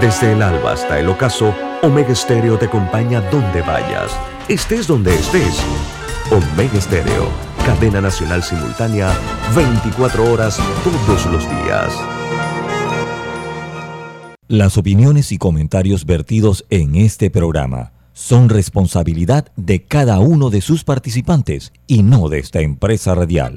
Desde el alba hasta el ocaso, Omega Stereo te acompaña donde vayas, estés donde estés. Omega Stereo, cadena nacional simultánea, 24 horas todos los días. Las opiniones y comentarios vertidos en este programa son responsabilidad de cada uno de sus participantes y no de esta empresa radial.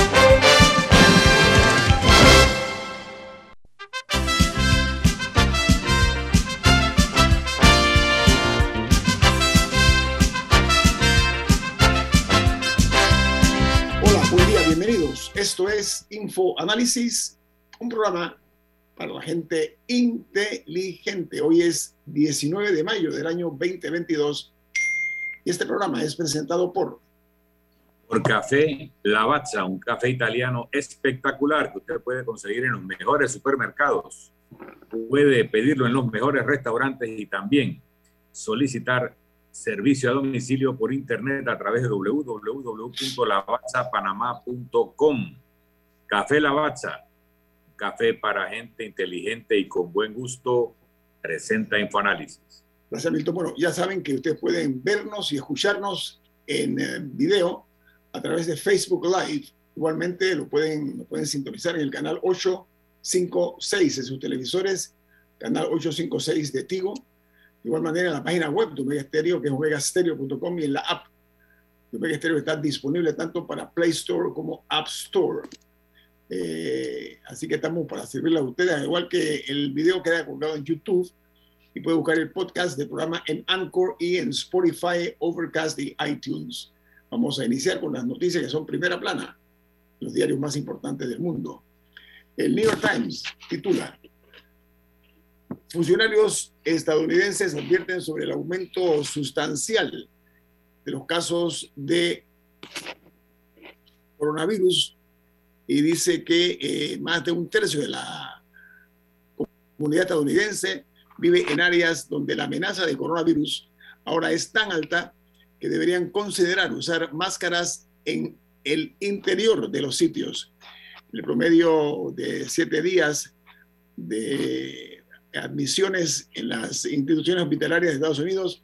Info Análisis, un programa para la gente inteligente. Hoy es 19 de mayo del año 2022 y este programa es presentado por... Por Café Lavazza, un café italiano espectacular que usted puede conseguir en los mejores supermercados. Puede pedirlo en los mejores restaurantes y también solicitar servicio a domicilio por internet a través de www.lavazzapanamá.com. Café Lavazza, café para gente inteligente y con buen gusto, presenta Infoanálisis. Gracias, Milton. Bueno, ya saben que ustedes pueden vernos y escucharnos en eh, video a través de Facebook Live. Igualmente lo pueden, lo pueden sintonizar en el canal 856 de sus televisores, canal 856 de Tigo de igual manera, en la página web de Omega Stereo, que es omegastereo.com, y en la app de Omega Stereo está disponible tanto para Play Store como App Store. Eh, así que estamos para servirle a ustedes, al igual que el video queda colgado en YouTube y puede buscar el podcast del programa en Anchor y en Spotify, Overcast y iTunes. Vamos a iniciar con las noticias que son primera plana, los diarios más importantes del mundo. El New York Times titula Funcionarios estadounidenses advierten sobre el aumento sustancial de los casos de coronavirus y dice que eh, más de un tercio de la comunidad estadounidense vive en áreas donde la amenaza de coronavirus ahora es tan alta que deberían considerar usar máscaras en el interior de los sitios. El promedio de siete días de admisiones en las instituciones hospitalarias de Estados Unidos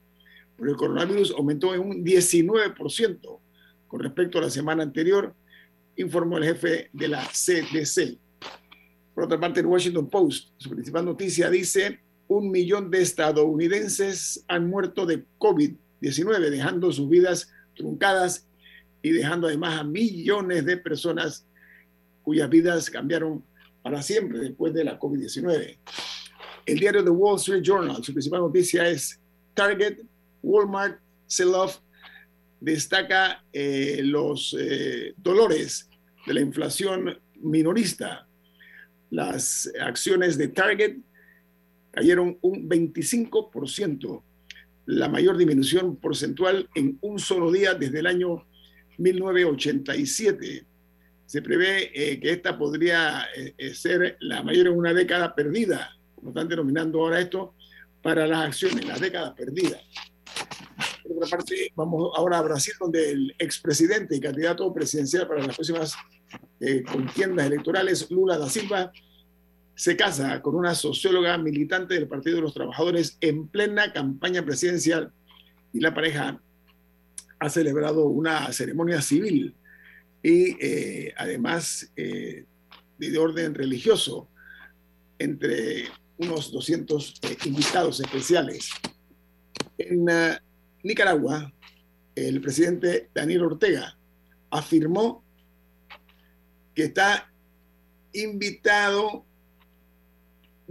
por el coronavirus aumentó en un 19% con respecto a la semana anterior, informó el jefe de la CDC. Por otra parte, el Washington Post, su principal noticia dice, un millón de estadounidenses han muerto de COVID-19, dejando sus vidas truncadas y dejando además a millones de personas cuyas vidas cambiaron para siempre después de la COVID-19. El diario The Wall Street Journal, su principal noticia es Target, Walmart, Sell-Off, destaca eh, los eh, dolores de la inflación minorista. Las acciones de Target cayeron un 25%, la mayor disminución porcentual en un solo día desde el año 1987. Se prevé eh, que esta podría ser la mayor en una década perdida como están denominando ahora esto, para las acciones, la década perdida. Por otra parte, vamos ahora a Brasil, donde el expresidente y candidato presidencial para las próximas eh, contiendas electorales, Lula da Silva, se casa con una socióloga militante del Partido de los Trabajadores en plena campaña presidencial y la pareja ha celebrado una ceremonia civil y eh, además eh, de orden religioso entre unos 200 eh, invitados especiales. En eh, Nicaragua, el presidente Daniel Ortega afirmó que está invitado,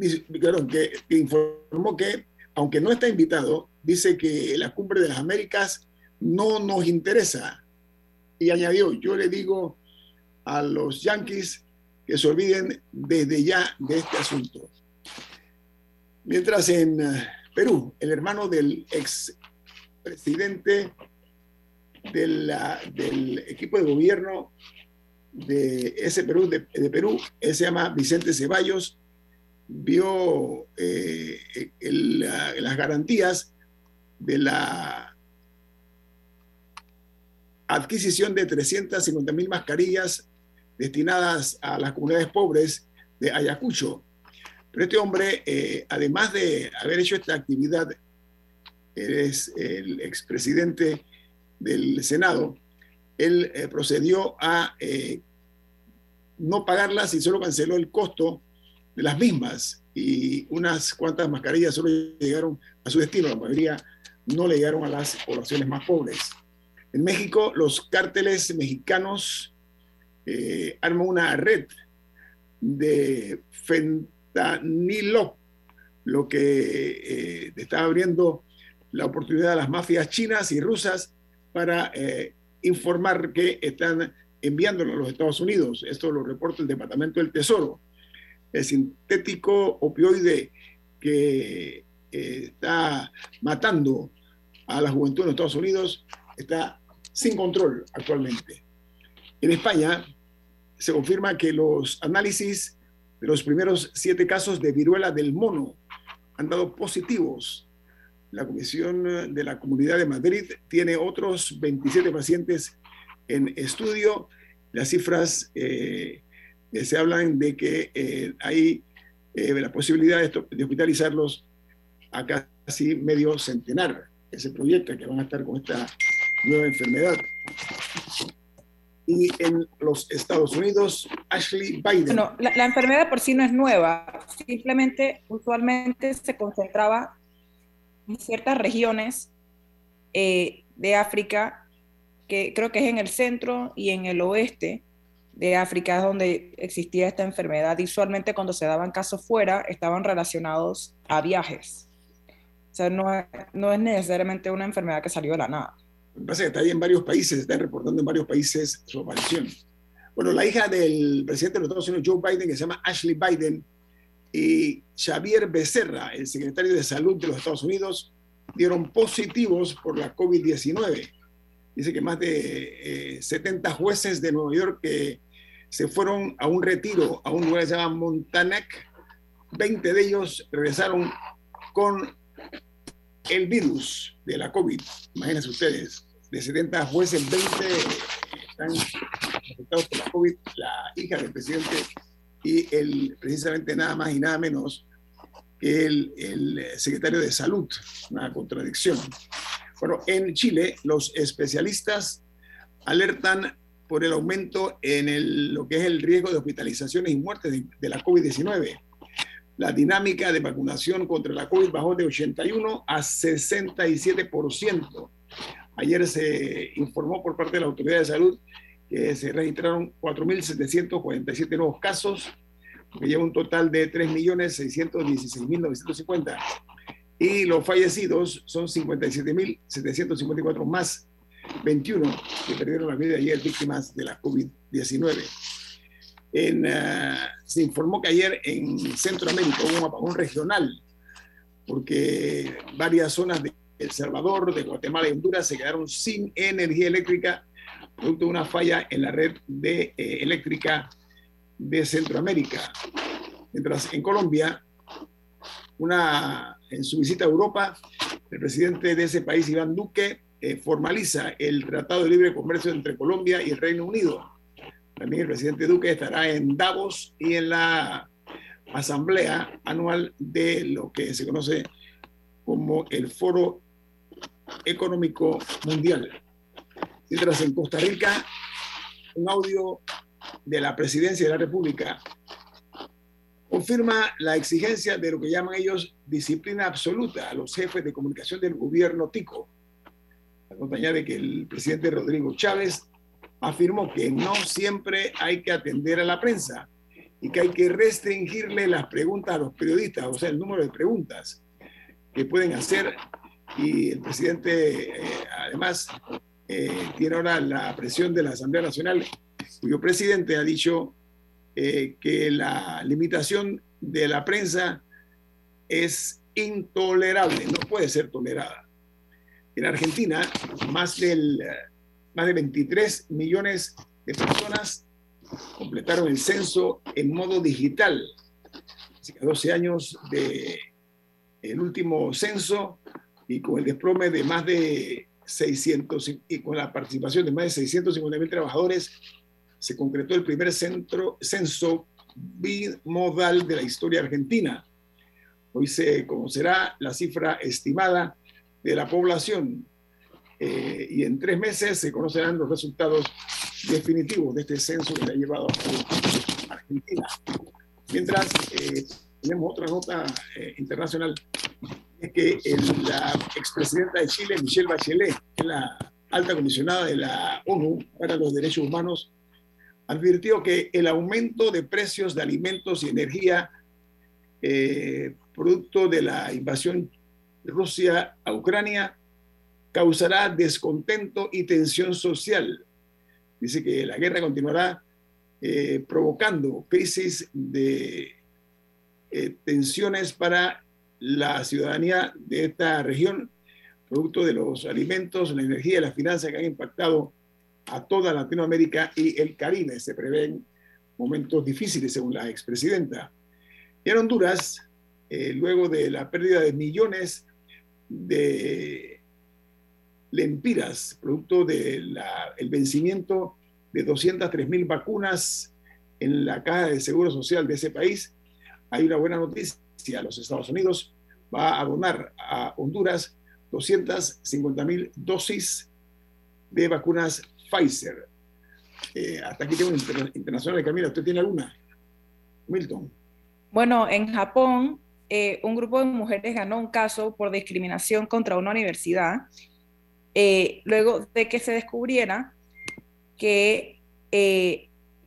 que, que informó que, aunque no está invitado, dice que la cumbre de las Américas no nos interesa. Y añadió, yo le digo a los yanquis que se olviden desde ya de este asunto. Mientras en eh, Perú, el hermano del ex presidente del equipo de gobierno de ese Perú, de, Perú, él se llama Vicente Ceballos, vio eh, las garantías de la adquisición de 350 mil mascarillas destinadas a las comunidades pobres de Ayacucho. Pero este hombre, eh, además de haber hecho esta actividad, es el expresidente del Senado, él eh, procedió a eh, no pagarlas y solo canceló el costo de las mismas. Y unas cuantas mascarillas solo llegaron a su destino, la mayoría no le llegaron a las poblaciones más pobres. En México, los cárteles mexicanos eh, arman una red de fentanilo, lo que está abriendo la oportunidad a las mafias chinas y rusas para eh, informar que están enviándolo a los Estados Unidos. Esto lo reporta el Departamento del Tesoro. El sintético opioide que eh, está matando a la juventud en los Estados Unidos está sin control actualmente. En España se confirma que los análisis de los primeros siete casos de viruela del mono han dado positivos la Comisión de la Comunidad de Madrid tiene otros 27 pacientes en estudio. Las cifras eh, se hablan de que eh, hay eh, la posibilidad de, hospitalizarlos a casi medio centenar. Ese proyecto que van a estar con esta nueva enfermedad. Y en los Estados Unidos, Ashley Biden. No, la, la enfermedad por sí no es nueva, simplemente usualmente se concentraba en ciertas regiones eh, de África, que creo que es en el centro y en el oeste de África, donde existía esta enfermedad. Usualmente cuando se daban casos fuera, estaban relacionados a viajes. O sea, no, no es necesariamente una enfermedad que salió de la nada. Lo que pasa es que está ahí en varios países, está reportando en varios países su aparición. Bueno, la hija del presidente de los Estados Unidos, Joe Biden, que se llama Ashley Biden, y Xavier Becerra, el secretario de Salud de los Estados Unidos, dieron positivos por la COVID-19. Dice que más de 70 eh, jueces de Nueva York que se fueron a un retiro a un lugar que se llama Montanak, 20 de ellos regresaron con el virus de la COVID. Imagínense ustedes, de 70 jueces, 20 están afectados por la COVID. La hija del presidente y el, precisamente nada más y nada menos que el, el secretario de Salud, una contradicción. Bueno, en Chile los especialistas alertan por el aumento en el, lo que es el riesgo de hospitalizaciones y muertes de, de la COVID-19. La dinámica de vacunación contra la COVID bajó de 81 a 67%. Ayer se informó por parte de la Autoridad de Salud que se registraron 4.747 nuevos casos, que lleva un total de 3.616.950. Y los fallecidos son 57.754 más 21 que perdieron la vida ayer víctimas de la COVID-19. Ah, se informó que ayer en Centroamérica hubo un apagón regional porque varias zonas de El Salvador, de Guatemala y Honduras se quedaron sin energía eléctrica producto de una falla en la red de, eh, eléctrica de Centroamérica. Mientras en Colombia, una, en su visita a Europa, el presidente de ese país, Iván Duque, eh, formaliza el Tratado de Libre Comercio entre Colombia y el Reino Unido. También el presidente Duque estará en Davos y en la asamblea anual de lo que se conoce como el Foro Económico Mundial. Mientras en Costa Rica, un audio de la presidencia de la República confirma la exigencia de lo que llaman ellos disciplina absoluta a los jefes de comunicación del gobierno Tico. Acompañada de que el presidente Rodrigo Chávez afirmó que no siempre hay que atender a la prensa y que hay que restringirle las preguntas a los periodistas, o sea, el número de preguntas que pueden hacer. Y el presidente, eh, además, eh, tiene ahora la presión de la Asamblea Nacional, cuyo presidente ha dicho eh, que la limitación de la prensa es intolerable, no puede ser tolerada. En Argentina, más del más de 23 millones de personas completaron el censo en modo digital. Así que 12 años de el último censo y con el desplome de más de 600 y con la participación de más de 650 mil trabajadores, se concretó el primer centro, censo bimodal de la historia argentina. Hoy se conocerá la cifra estimada de la población eh, y en tres meses se conocerán los resultados definitivos de este censo que se ha llevado a Argentina. Mientras eh, tenemos otra nota eh, internacional, es que la expresidenta de Chile, Michelle Bachelet, que la alta comisionada de la ONU para los Derechos Humanos, advirtió que el aumento de precios de alimentos y energía producto de la invasión de Rusia a Ucrania causará descontento y tensión social. Dice que la guerra continuará eh, provocando crisis de eh, tensiones para la ciudadanía de esta región, producto de los alimentos, la energía y las finanzas que han impactado a toda Latinoamérica y el Caribe. Se prevén momentos difíciles, según la expresidenta. Y en Honduras, eh, luego de la pérdida de millones de lempiras, producto del vencimiento de 203 mil vacunas en la caja de seguro social de ese país. Hay una buena noticia. Los Estados Unidos va a donar a Honduras 250 mil dosis de vacunas Pfizer. Eh, hasta aquí tengo un internacional de Camila. ¿Usted tiene alguna? Milton. Bueno, en Japón, eh, un grupo de mujeres ganó un caso por discriminación contra una universidad eh, luego de que se descubriera que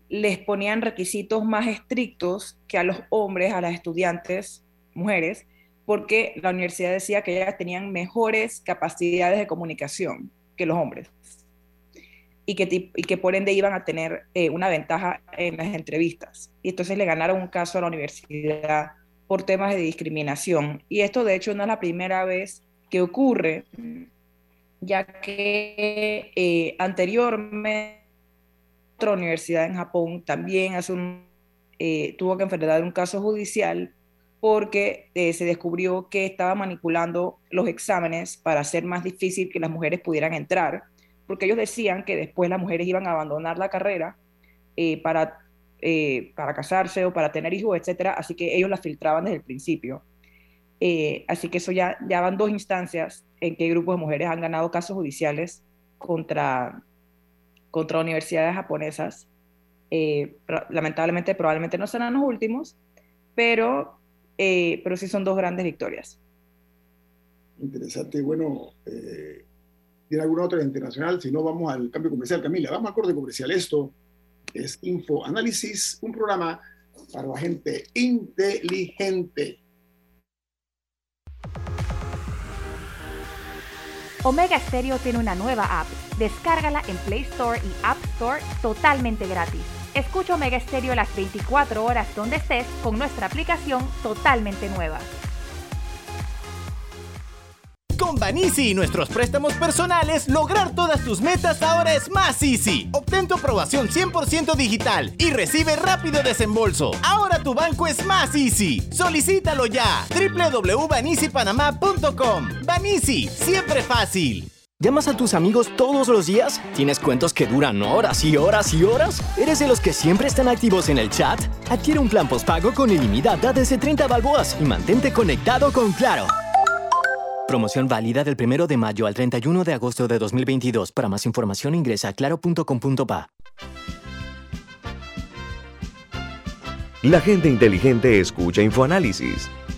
les ponían requisitos más estrictos que a los hombres, a las estudiantes, mujeres, porque la universidad decía que ellas tenían mejores capacidades de comunicación que los hombres y que, y que por ende iban a tener eh, una ventaja en las entrevistas. Y entonces le ganaron un caso a la universidad por temas de discriminación. Y esto de hecho no es la primera vez que ocurre ya que eh, anteriormente otra universidad en Japón también hace un, eh, tuvo que enfrentar un caso judicial porque eh, se descubrió que estaba manipulando los exámenes para hacer más difícil que las mujeres pudieran entrar, porque ellos decían que después las mujeres iban a abandonar la carrera para, para casarse o para tener hijos, etcétera, así que ellos la filtraban desde el principio. Eh, así que eso ya, ya van dos instancias en que grupos de mujeres han ganado casos judiciales contra, contra universidades japonesas. Eh, lamentablemente, probablemente no serán los últimos, pero, eh, pero sí son dos grandes victorias. Interesante. Bueno, ¿tiene alguna otra internacional? Si no, vamos al cambio comercial. Camila, vamos al corte comercial. Esto es Info Análisis, un programa para la gente inteligente. Omega Stereo tiene una nueva app. Descárgala en Play Store y App Store totalmente gratis. Escucha Omega Stereo las 24 horas donde estés con nuestra aplicación totalmente nueva. Con Banisi y nuestros préstamos personales, lograr todas tus metas ahora es más easy. Obtén tu aprobación 100% digital y recibe rápido desembolso. Ahora tu banco es más easy. Solicítalo ya. www.banisipanamá.com. Banisi, siempre fácil. ¿Llamas a tus amigos todos los días? ¿Tienes cuentos que duran horas y horas y horas? ¿Eres de los que siempre están activos en el chat? Adquiere un plan postpago con ilimitada desde 30 balboas y mantente conectado con Claro. Promoción válida del 1 de mayo al 31 de agosto de 2022. Para más información ingresa a claro.com.pa. La gente inteligente escucha InfoAnálisis.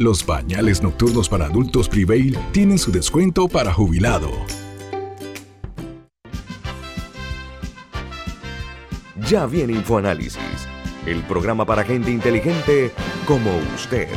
Los pañales nocturnos para adultos Prevail tienen su descuento para jubilado. Ya viene InfoAnálisis, el programa para gente inteligente como usted.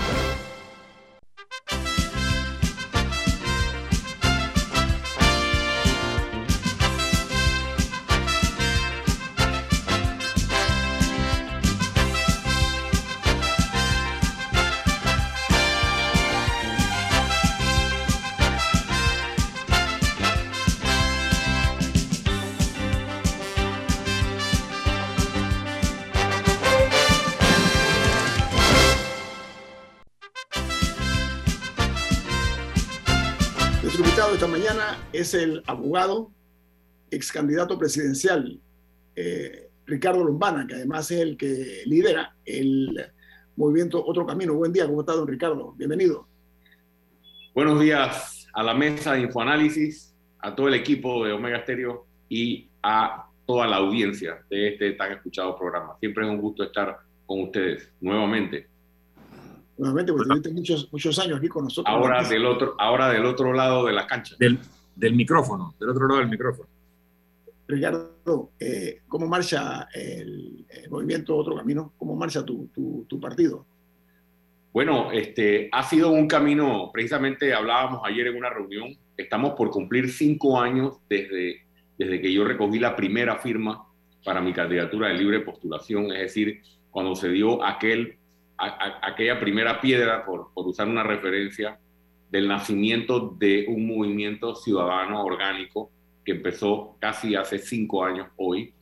Abogado, ex candidato presidencial, eh, Ricardo Lombana, que además es el que lidera el movimiento Otro Camino. Buen día, ¿cómo está, don Ricardo? Bienvenido. Buenos días a la mesa de Infoanálisis, a todo el equipo de Omega Stereo y a toda la audiencia de este tan escuchado programa. Siempre es un gusto estar con ustedes nuevamente. Nuevamente, porque tuviste muchos, muchos años aquí con nosotros. Ahora del otro, ahora del otro lado de la cancha. Del, del micrófono, del otro lado del micrófono. Ricardo, eh, ¿cómo marcha el, el, movimiento Otro Camino? ¿Cómo marcha tu, tu, tu, partido? Bueno, este, ha sido un camino, precisamente hablábamos ayer en una reunión, estamos por cumplir cinco años desde, desde que yo recogí la primera firma para mi candidatura de libre postulación, es decir, cuando se dio aquel a, a, aquella primera piedra, por, por, usar una referencia, del nacimiento de un movimiento ciudadano orgánico que empezó casi hace cinco años hoy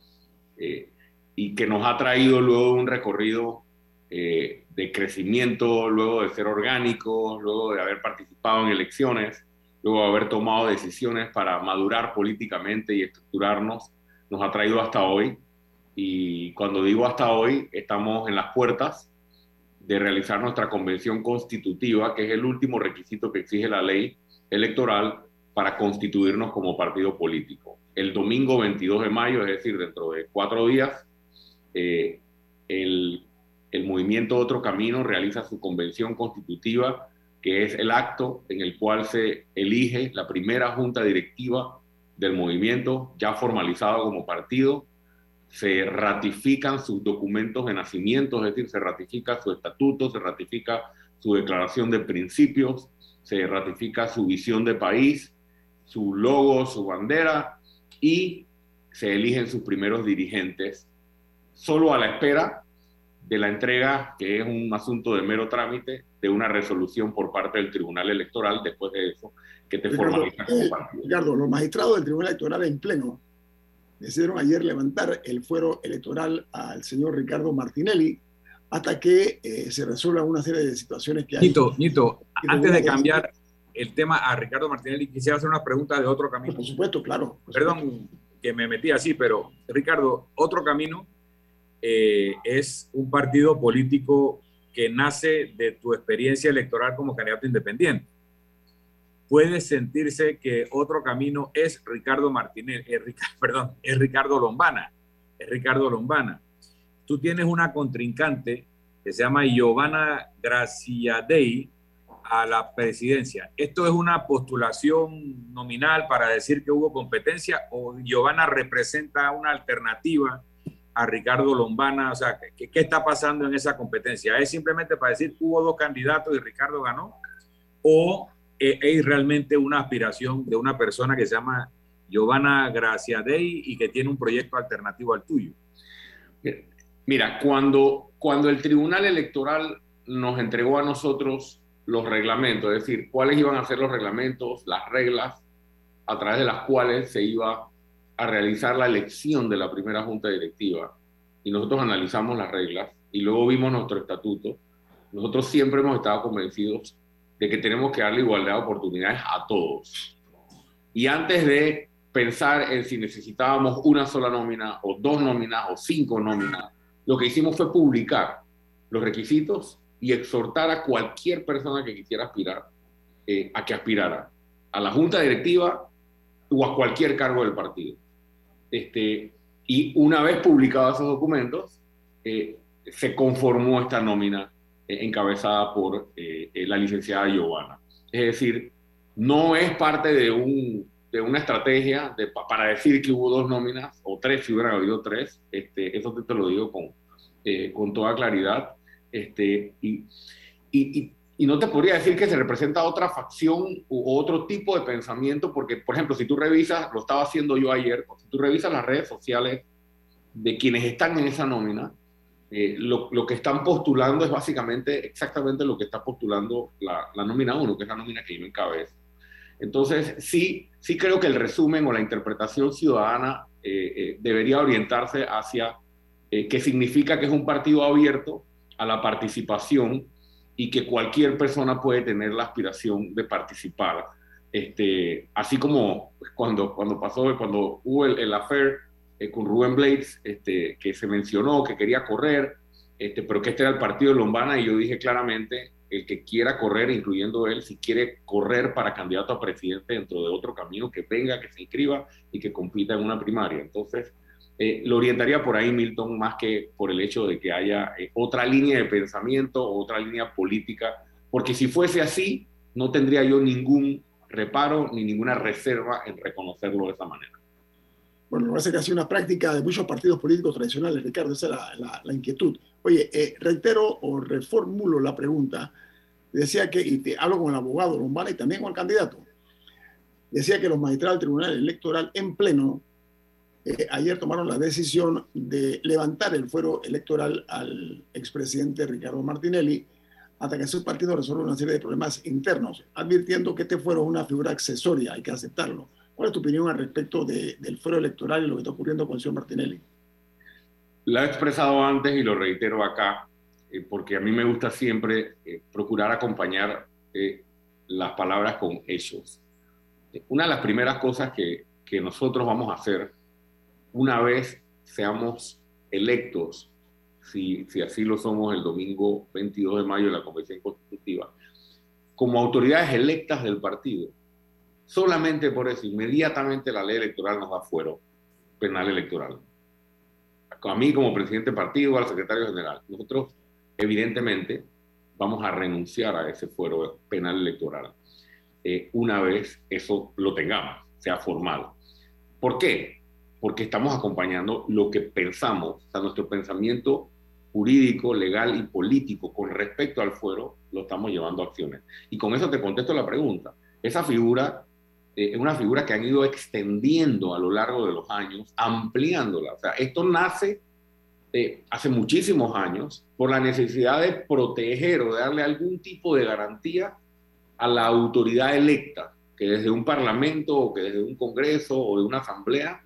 eh, y que nos ha traído luego un recorrido eh, de crecimiento, luego de ser orgánico, luego de haber participado en elecciones, luego de haber tomado decisiones para madurar políticamente y estructurarnos, nos ha traído hasta hoy. Y cuando digo hasta hoy, estamos en las puertas de realizar nuestra convención constitutiva, que es el último requisito que exige la ley electoral para constituirnos como partido político. El domingo 22 de mayo, es decir, dentro de cuatro días, eh, el, el movimiento Otro Camino realiza su convención constitutiva, que es el acto en el cual se elige la primera junta directiva del movimiento, ya formalizado como partido, se ratifican sus documentos de nacimiento, es decir, se ratifica su estatuto, se ratifica su declaración de principios, se ratifica su visión de país, su logo, su bandera y se eligen sus primeros dirigentes, solo a la espera de la entrega, que es un asunto de mero trámite, de una resolución por parte del Tribunal Electoral después de eso, que te Ricardo, formaliza como eh, partido. Ricardo, los magistrados del Tribunal Electoral en pleno decidieron ayer levantar el fuero electoral al señor Ricardo Martinelli hasta que eh, se resuelvan una serie de situaciones que hay. Nito, Nito, antes de cambiar el tema a Ricardo Martinelli, quisiera hacer una pregunta de otro camino. Por supuesto, claro. Por Perdón supuesto. que me metí así, pero Ricardo, otro camino eh, es un partido político que nace de tu experiencia electoral como candidato independiente. Puede sentirse que otro camino es Ricardo Martínez, es, perdón, es Ricardo Lombana, es Ricardo Lombana. Tú tienes una contrincante que se llama Giovanna Graciadei a la presidencia. ¿Esto es una postulación nominal para decir que hubo competencia o Giovanna representa una alternativa a Ricardo Lombana? O sea, ¿qué, ¿qué, está pasando en esa competencia? ¿Es simplemente para decir hubo dos candidatos y Ricardo ganó? ¿O es realmente una aspiración de una persona que se llama Giovanna Graciadei y que tiene un proyecto alternativo al tuyo? Mira, cuando, cuando el Tribunal Electoral nos entregó a nosotros los reglamentos, es decir, cuáles iban a ser los reglamentos, las reglas a través de las cuales se iba a realizar la elección de la primera junta directiva. Y nosotros analizamos las reglas y luego vimos nuestro estatuto. Nosotros siempre hemos estado convencidos de que tenemos que darle igualdad de oportunidades a todos. Y antes de pensar en si necesitábamos una sola nómina o dos nóminas o cinco nóminas. Lo que hicimos fue publicar los requisitos y exhortar a cualquier persona que quisiera aspirar eh, a que aspirara a la junta directiva o a cualquier cargo del partido. Este, y una vez publicados esos documentos, eh, se conformó esta nómina encabezada por la licenciada Giovanna. Es decir, no es parte de, un, de una estrategia para decir que hubo dos nóminas o tres, si hubieran habido tres. Este, eso te, lo digo con, con toda claridad. Este, y, y, y, no te podría decir que se representa otra facción u otro tipo de pensamiento, porque, por ejemplo, si tú revisas, lo estaba haciendo yo ayer, si tú revisas las redes sociales de quienes están en esa nómina, eh, lo, lo, que están postulando es básicamente exactamente lo que está postulando la, la nómina 1, que es la nómina que yo encabezo. Entonces, sí, sí creo que el resumen o la interpretación ciudadana eh, eh, debería orientarse hacia qué significa que es un partido abierto, a la participación y que cualquier persona puede tener la aspiración de participar. Este, así como cuando, cuando pasó, cuando hubo el, el affair eh, con Rubén Blades, este, que se mencionó que quería correr, este, pero que este era el partido de Lombana y yo dije claramente, el que quiera correr, incluyendo él, si quiere correr para candidato a presidente dentro de otro camino, que venga, que se inscriba y que compita en una primaria. Entonces, eh, lo orientaría por ahí, Milton, más que por el hecho de que haya eh, otra línea de pensamiento otra línea política, porque si fuese así, no tendría yo ningún reparo ni ninguna reserva en reconocerlo de esa manera. Bueno, me parece que ha sido una práctica de muchos partidos políticos tradicionales, Ricardo, esa es la, inquietud. Oye, eh, reitero o reformulo la pregunta. Decía que, y te hablo con el abogado Lombana y también con el candidato, decía que los magistrados del Tribunal Electoral en pleno eh, ayer tomaron la decisión de levantar el fuero electoral al expresidente Ricardo Martinelli hasta que su partido resuelva una serie de problemas internos, advirtiendo que este fuero es una figura accesoria, hay que aceptarlo. ¿Cuál es tu opinión al respecto del fuero electoral y lo que está ocurriendo con el señor Martinelli? La he expresado antes y lo reitero acá, eh, porque a mí me gusta siempre eh, procurar acompañar las palabras con hechos. Una de las primeras cosas que, que nosotros vamos a hacer una vez seamos electos, si, si así lo somos el domingo 22 de mayo en la Convención Constitutiva, como autoridades electas del partido, solamente por eso, inmediatamente la ley electoral nos da fuero penal electoral. A mí como presidente del partido, al secretario general, nosotros evidentemente vamos a renunciar a ese fuero penal electoral eh, una vez eso lo tengamos, sea formal. ¿Por qué? porque estamos acompañando lo que pensamos, o sea, nuestro pensamiento jurídico, legal y político con respecto al fuero, lo estamos llevando a acciones. Y con eso te contesto la pregunta. Esa figura eh, es una figura que han ido extendiendo a lo largo de los años, ampliándola. O sea, esto nace eh, hace muchísimos años por la necesidad de proteger o de darle algún tipo de garantía a la autoridad electa, que desde un parlamento o que desde un congreso o de una asamblea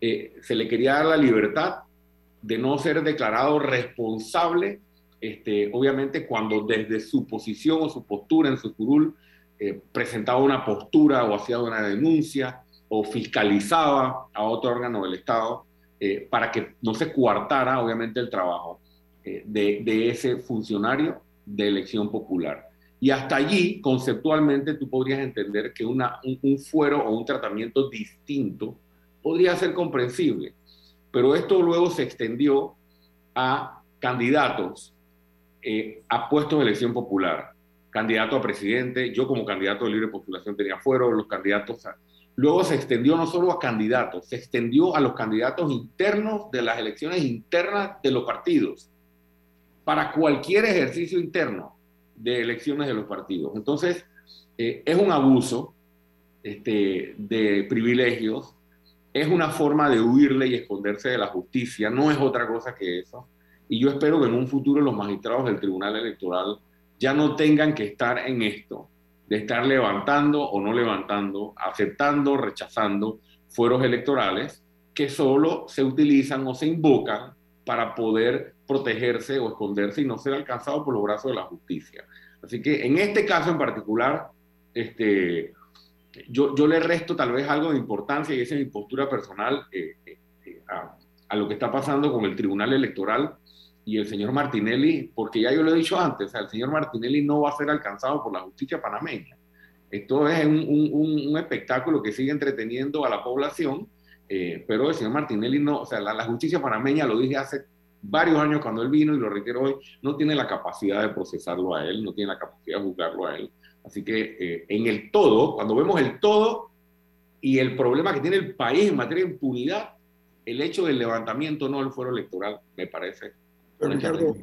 eh, se le quería dar la libertad de no ser declarado responsable, este, obviamente cuando desde su posición o su postura en su curul eh, presentaba una postura o hacía una denuncia o fiscalizaba a otro órgano del Estado eh, para que no se coartara obviamente el trabajo de, de, ese funcionario de elección popular. Y hasta allí, conceptualmente, tú podrías entender que un fuero o un tratamiento distinto podría ser comprensible, pero esto luego se extendió a candidatos eh, a puestos de elección popular, candidato a presidente, yo como candidato de libre postulación tenía fuero, los candidatos... luego se extendió no solo a candidatos, se extendió a los candidatos internos de las elecciones internas de los partidos, para cualquier ejercicio interno de elecciones de los partidos. Entonces, eh, es un abuso este, de privilegios es una forma de huirle y esconderse de la justicia, no es otra cosa que eso. Y yo espero que en un futuro los magistrados del Tribunal Electoral ya no tengan que estar en esto, de estar levantando o no levantando, aceptando, rechazando fueros electorales que solo se utilizan o se invocan para poder protegerse o esconderse y no ser alcanzados por los brazos de la justicia. Así que en este caso en particular, este, yo, yo le resto tal vez algo de importancia, y esa es mi postura personal, eh, eh, eh, a, lo que está pasando con el Tribunal Electoral y el señor Martinelli, porque ya yo lo he dicho antes, el señor Martinelli no va a ser alcanzado por la justicia panameña. Esto es un, un, un espectáculo que sigue entreteniendo a la población, pero el señor Martinelli no, o sea, la, la justicia panameña, lo dije hace varios años cuando él vino y lo reitero hoy, no tiene la capacidad de procesarlo a él, no tiene la capacidad de juzgarlo a él. Así que eh, en el todo, cuando vemos el todo y el problema que tiene el país en materia de impunidad, el hecho del levantamiento no del fuero electoral me parece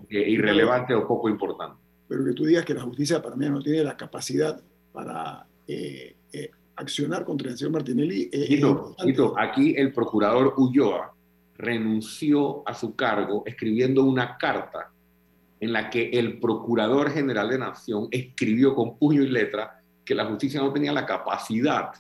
irrelevante o poco importante. Pero que tú digas que la justicia para mí no tiene la capacidad para eh, eh, accionar contra el señor Martinelli. aquí el procurador Ulloa renunció a su cargo escribiendo una carta en la que el Procurador General de Nación escribió con puño y letra que la justicia no tenía la capacidad,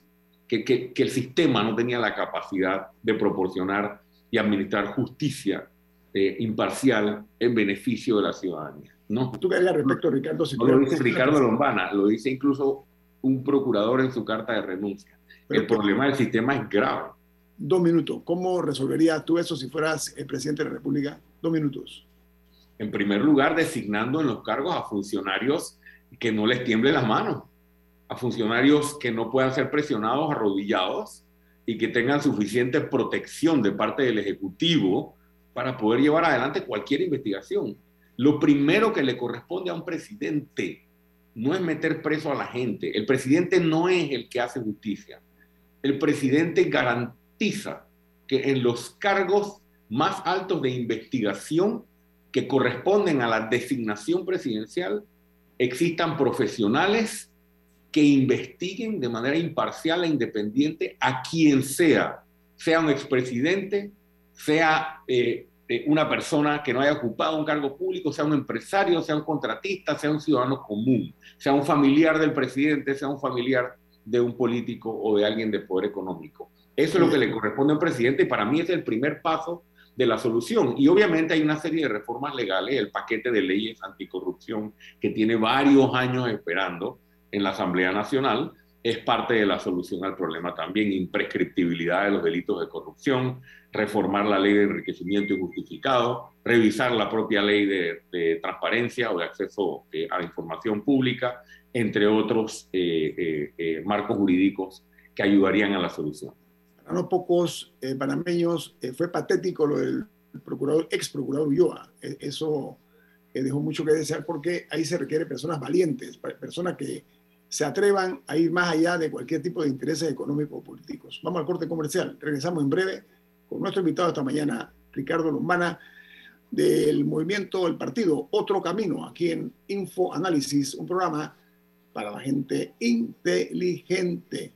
que, que, que el sistema no tenía la capacidad de proporcionar y administrar justicia eh, imparcial en beneficio de la ciudadanía. ¿no? ¿Tú qué harías respecto, Ricardo? Si no lo dice Ricardo Lombana, lo dice incluso un procurador en su carta de renuncia. Pero el problema del sistema es grave. Dos minutos. ¿Cómo resolverías tú eso si fueras el presidente de la República? Dos minutos. En primer lugar, designando en los cargos a funcionarios que no les tiemble las manos, a funcionarios que no puedan ser presionados, arrodillados y que tengan suficiente protección de parte del Ejecutivo para poder llevar adelante cualquier investigación. Lo primero que le corresponde a un presidente no es meter preso a la gente. El presidente no es el que hace justicia. El presidente garantiza que en los cargos más altos de investigación que corresponden a la designación presidencial existan profesionales que investiguen de manera imparcial e independiente a quien sea, sea un expresidente, sea eh, eh, una persona que no haya ocupado un cargo público, sea un empresario, sea un contratista, sea un ciudadano común, sea un familiar del presidente, sea un familiar de un político o de alguien de poder económico. Eso es lo que le corresponde a un presidente y para mí es el primer paso de la solución. Y obviamente hay una serie de reformas legales, el paquete de leyes anticorrupción que tiene varios años esperando en la Asamblea Nacional, es parte de la solución al problema también, imprescriptibilidad de los delitos de corrupción, reformar la ley de enriquecimiento injustificado, revisar la propia ley de, transparencia o de acceso eh, a la información pública, entre otros eh, eh, marcos jurídicos que ayudarían a la solución a no pocos panameños fue patético lo del procurador, ex procurador Ulloa. E, eso dejó mucho que desear porque ahí se requiere personas valientes, personas que se atrevan a ir más allá de cualquier tipo de intereses económicos o políticos. Vamos al corte comercial. Regresamos en breve con nuestro invitado esta mañana, Ricardo Lombana, del movimiento El Partido Otro Camino, aquí en Info Análisis, un programa para la gente inteligente.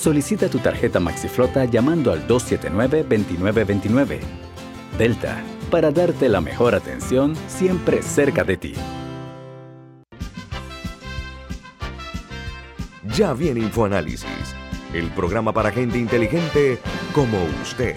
Solicita tu tarjeta MaxiFlota llamando al 279-2929. Delta, para darte la mejor atención siempre cerca de ti. Ya viene InfoAnálisis, el programa para gente inteligente como usted.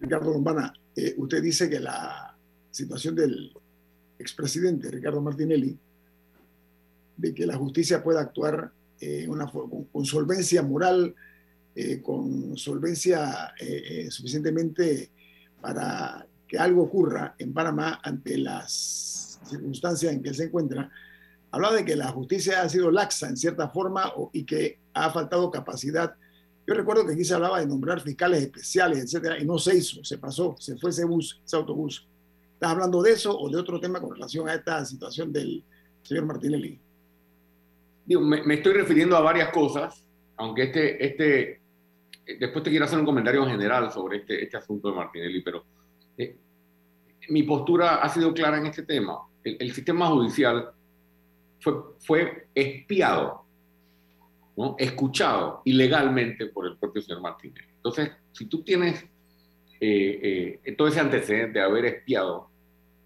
Ricardo Lombana, eh, usted dice que la situación del expresidente Ricardo Martinelli, de que la justicia pueda actuar eh, una, con, solvencia moral, eh, con solvencia suficientemente para que algo ocurra en Panamá ante las circunstancias en que se encuentra, hablaba de que la justicia ha sido laxa en cierta forma y que ha faltado capacidad yo recuerdo que aquí se hablaba de nombrar fiscales especiales, etcétera, y no se hizo, se pasó, se fue ese bus, ese autobús. ¿Estás hablando de eso o de otro tema con relación a esta situación del señor Martinelli? Digo, me, estoy refiriendo a varias cosas, aunque este, este, después te quiero hacer un comentario general sobre este, este asunto de Martinelli, pero eh, mi postura ha sido clara en este tema. El, el sistema judicial fue, fue espiado escuchado ilegalmente por el propio señor Martínez. Entonces, si tú tienes eh, eh, todo ese antecedente de haber espiado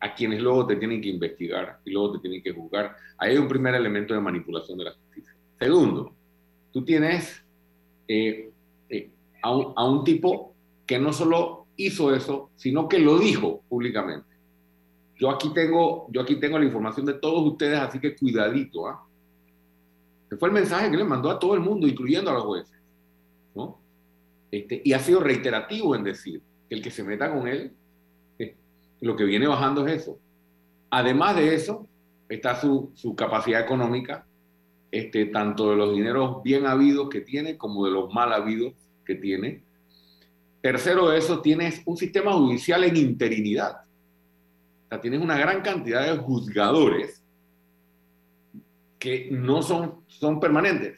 a quienes luego te tienen que investigar y luego te tienen que juzgar, ahí hay un primer elemento de manipulación de la justicia. Segundo, tú tienes eh, a, un, a, un, tipo que no solo hizo eso, sino que lo dijo públicamente. Yo aquí tengo, yo aquí tengo la información de todos ustedes, así que cuidadito, ¿ah? Fue el mensaje que le mandó a todo el mundo, incluyendo a los jueces. ¿no? Este, y ha sido reiterativo en decir que el que se meta con él, eh, lo que viene bajando es eso. Además de eso, está su, su capacidad económica, este, tanto de los dineros bien habidos que tiene como de los mal habidos que tiene. Tercero de eso, tienes un sistema judicial en interinidad. O sea, tienes una gran cantidad de juzgadores que no son, son permanentes,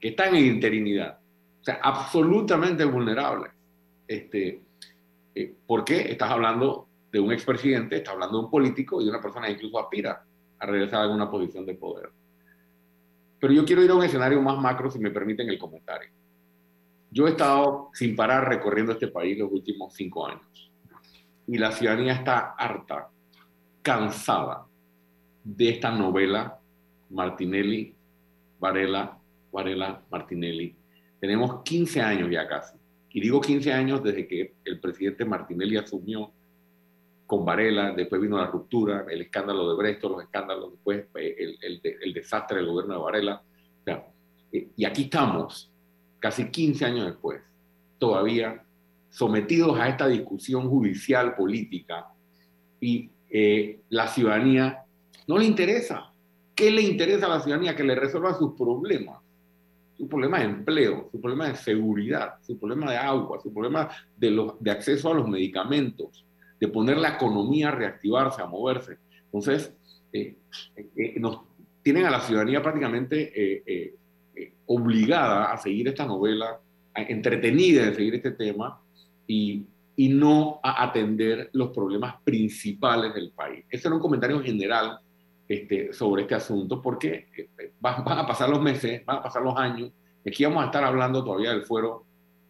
que están en interinidad. O sea, absolutamente vulnerables. Este, eh, ¿Por qué? Estás hablando de un expresidente, estás hablando de un político y de una persona que incluso aspira a regresar a alguna posición de poder. Pero yo quiero ir a un escenario más macro, si me permiten el comentario. Yo he estado sin parar recorriendo este país los últimos cinco años y la ciudadanía está harta, cansada de esta novela Martinelli, Varela, Varela, Martinelli. Tenemos 15 años ya casi. Y digo 15 años desde que el presidente Martinelli asumió con Varela, después vino la ruptura, el escándalo de Bresto, los escándalos, después eh, el, el, desastre del gobierno de Varela. Eh, y aquí estamos, casi 15 años después, todavía sometidos a esta discusión judicial, política, y eh, la ciudadanía no le interesa ¿Qué le interesa a la ciudadanía? Que le resuelva sus problemas. Su problema de empleo, su problema de seguridad, su problema de agua, su problema de, los, de acceso a los medicamentos, de poner la economía a reactivarse, a moverse. Entonces, eh, eh, eh, nos tienen a la ciudadanía prácticamente obligada a seguir esta novela, entretenida de seguir este tema y, y no a atender los problemas principales del país. Ese era un comentario general este, sobre este asunto, porque van, van, a pasar los meses, van a pasar los años, y aquí vamos a estar hablando todavía del fuero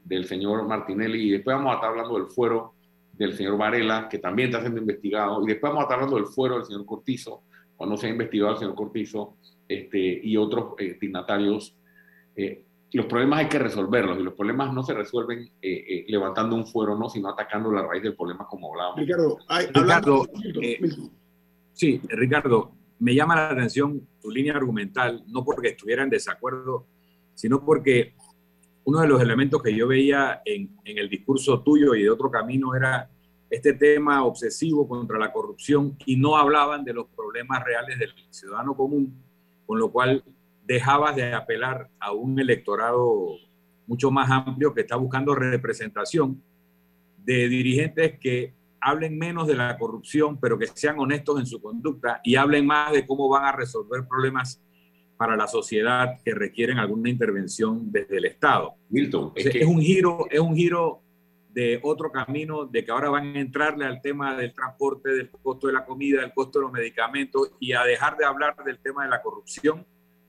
del señor Martinelli, y después vamos a estar hablando del fuero del señor Varela, que también está siendo investigado, y después vamos a estar hablando del fuero del señor Cortizo, cuando se ha investigado al señor Cortizo este, y otros eh, dignatarios. Eh, los problemas hay que resolverlos y los problemas no se resuelven eh, eh, levantando un fuero, no, sino atacando la raíz del problema como hablábamos. Ricardo, hay, Ricardo eh, sí, Ricardo, me llama la atención tu línea argumental, no porque estuviera en desacuerdo, sino porque uno de los elementos que yo veía en, en el discurso tuyo y de otro camino era este tema obsesivo contra la corrupción y no hablaban de los problemas reales del ciudadano común, con lo cual dejabas de apelar a un electorado mucho más amplio que está buscando representación de dirigentes que hablen menos de la corrupción, pero que sean honestos en su conducta y hablen más de cómo van a resolver problemas para la sociedad que requieren alguna intervención desde el Estado. Milton, es, que... es un giro, es un giro de otro camino, de que ahora van a entrarle al tema del transporte, del costo de la comida, del costo de los medicamentos y a dejar de hablar del tema de la corrupción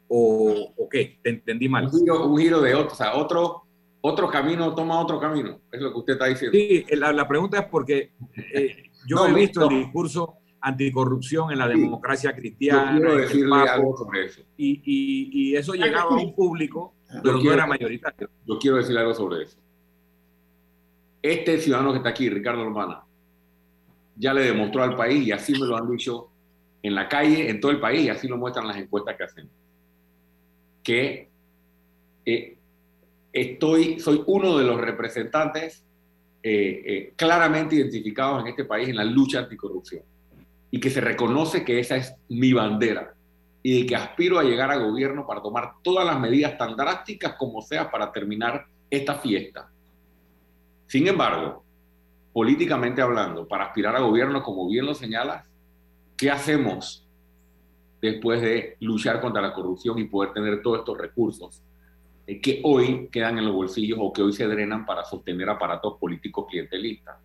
o, o qué? ¿Te entendí mal? Un giro, un giro de otro, o sea, otro, otro camino toma otro camino, es lo que usted está diciendo. Sí, la, la pregunta es porque eh, yo no, he visto no. el discurso anticorrupción en la democracia cristiana. Yo quiero decirle algo sobre eso. Y, y, y eso llegaba a un público, pero no era mayoritario. Yo quiero decir algo sobre eso. Este ciudadano que está aquí, Ricardo Urbana, ya le demostró al país, y así me lo han dicho en la calle, en todo el país, y así lo muestran las encuestas que hacen que eh, estoy, soy uno de los representantes eh, eh, claramente identificados en este país en la lucha anticorrupción y que se reconoce que esa es mi bandera y de que aspiro a llegar a gobierno para tomar todas las medidas tan drásticas como sea para terminar esta fiesta. Sin embargo, políticamente hablando, para aspirar a gobierno, como bien lo señalas, ¿qué hacemos después de luchar contra la corrupción y poder tener todos estos recursos que hoy quedan en los bolsillos o que hoy se drenan para sostener aparatos políticos clientelistas,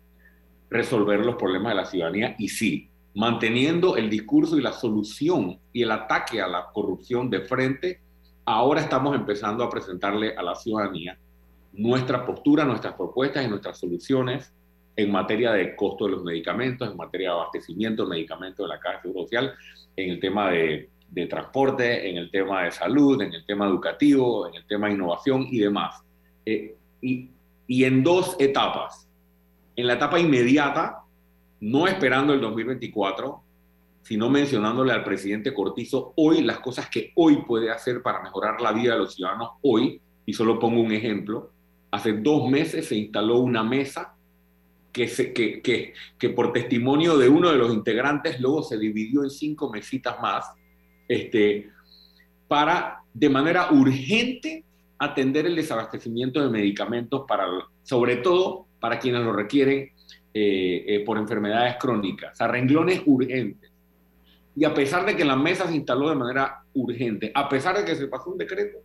resolver los problemas de la ciudadanía y sí, manteniendo el discurso y la solución y el ataque a la corrupción de frente, ahora estamos empezando a presentarle a la ciudadanía nuestra postura, nuestras propuestas y nuestras soluciones en materia de costo de los medicamentos, en materia de abastecimiento de medicamentos de la Caja Social, en el tema de, de, transporte, en el tema de salud, en el tema educativo, en el tema de innovación y demás. Eh, y, y en dos etapas. En la etapa inmediata, no esperando el 2024, sino mencionándole al presidente Cortizo hoy las cosas que hoy puede hacer para mejorar la vida de los ciudadanos hoy. Y solo pongo un ejemplo. Hace dos meses se instaló una mesa que, se, que, que, que, por testimonio de uno de los integrantes luego se dividió en cinco mesitas más, este, para de manera urgente atender el desabastecimiento de medicamentos, para, sobre todo para quienes lo requieren eh, eh, por enfermedades crónicas, a renglones urgentes. Y a pesar de que la mesa se instaló de manera urgente, a pesar de que se pasó un decreto,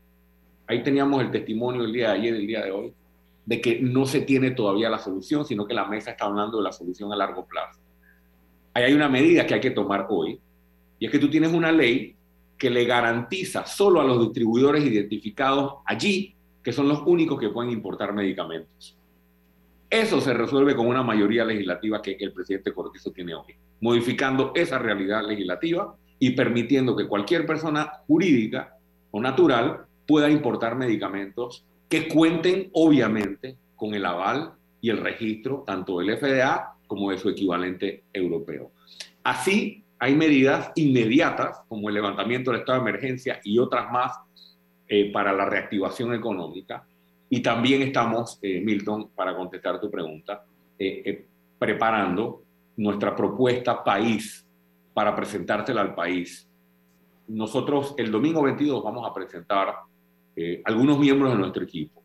ahí teníamos el testimonio el día de ayer, el día de hoy, de que no se tiene todavía la solución, sino que la mesa está hablando de la solución a largo plazo. Ahí hay una medida que hay que tomar hoy, y es que tú tienes una ley que le garantiza solo a los distribuidores identificados allí, que son los únicos que pueden importar medicamentos. Eso se resuelve con una mayoría legislativa que el presidente Cortizo tiene hoy, modificando esa realidad legislativa y permitiendo que cualquier persona jurídica o natural pueda importar medicamentos que cuenten obviamente con el aval y el registro tanto del FDA como de su equivalente europeo. Así, hay medidas inmediatas como el levantamiento del estado de emergencia y otras más eh, para la reactivación económica. Y también estamos, eh, Milton, para contestar tu pregunta, eh, preparando nuestra propuesta país para presentártela al país nosotros el domingo 22 vamos a presentar algunos miembros de nuestro equipo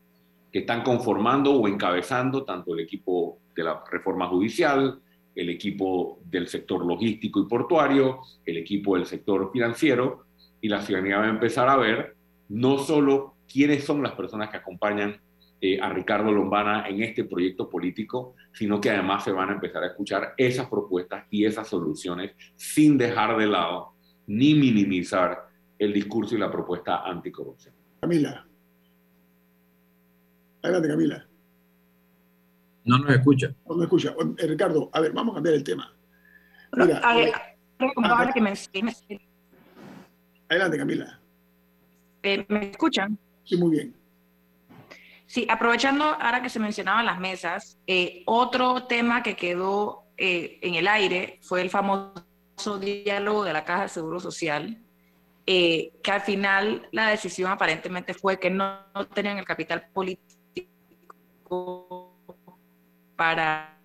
que están conformando o encabezando tanto el equipo de la reforma judicial, el equipo del sector logístico y portuario, el equipo del sector financiero, y la ciudadanía va a empezar a ver no solo quiénes son las personas que acompañan eh, a Ricardo Lombana en este proyecto político, sino que además se van a empezar a escuchar esas propuestas y esas soluciones sin dejar de lado ni minimizar el discurso y la propuesta anticorrupción. Camila. Adelante, Camila. No nos escucha. No nos escucha. Eh, Ricardo, a ver, vamos a cambiar el tema. Mira, que me, Adelante, Camila. Eh, ¿Me escuchan? Sí, muy bien. Sí, aprovechando ahora que se mencionaban las mesas, eh, otro tema que quedó eh, en el aire fue el famoso diálogo de la Caja de Seguro Social, que al final la decisión aparentemente fue que no, tenían el capital político para,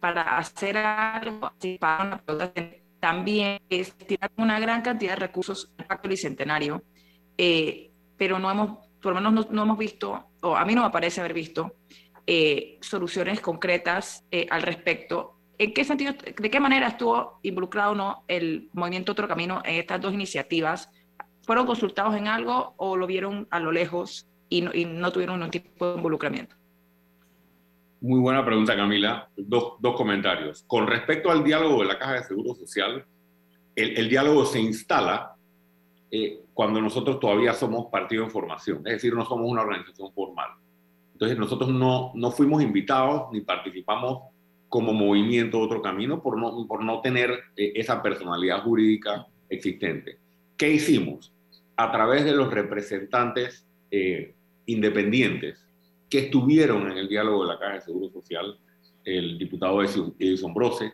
para hacer algo para una también es tirar una gran cantidad de recursos al Pacto Bicentenario, eh, pero no hemos, por lo menos no, hemos visto, o a mí no me parece haber visto, eh, soluciones concretas eh, al respecto. ¿En qué sentido, de qué manera estuvo involucrado o no el Movimiento Otro Camino en estas dos iniciativas? ¿Fueron consultados en algo o lo vieron a lo lejos y no, y no tuvieron ningún tipo de involucramiento? Muy buena pregunta, Camila. Dos, dos, comentarios. Con respecto al diálogo de la Caja de Seguro Social, el, el diálogo se instala eh, cuando nosotros todavía somos partido en formación, es decir, no somos una organización formal. Entonces, nosotros no, no fuimos invitados ni participamos como movimiento Otro Camino por no, por no tener eh, esa personalidad jurídica existente. ¿Qué hicimos? A través de los representantes eh, independientes que estuvieron en el diálogo de la Caja de Seguro Social, el diputado Edison Brose,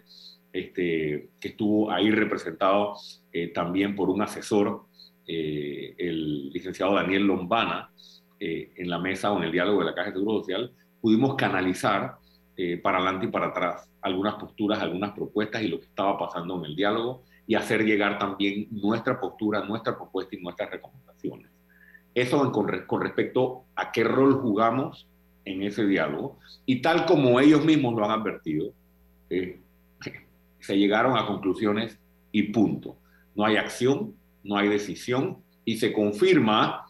este, que estuvo ahí representado eh, también por un asesor, eh, el licenciado Daniel Lombana, eh, en la mesa o en el diálogo de la Caja de Seguro Social, pudimos canalizar para adelante y para atrás algunas posturas, algunas propuestas y lo que estaba pasando en el diálogo y hacer llegar también nuestra postura, nuestra propuesta y nuestras recomendaciones. Eso con, respecto a qué rol jugamos en ese diálogo. Y tal como ellos mismos lo han advertido, eh, se llegaron a conclusiones y punto. No hay acción, no hay decisión y se confirma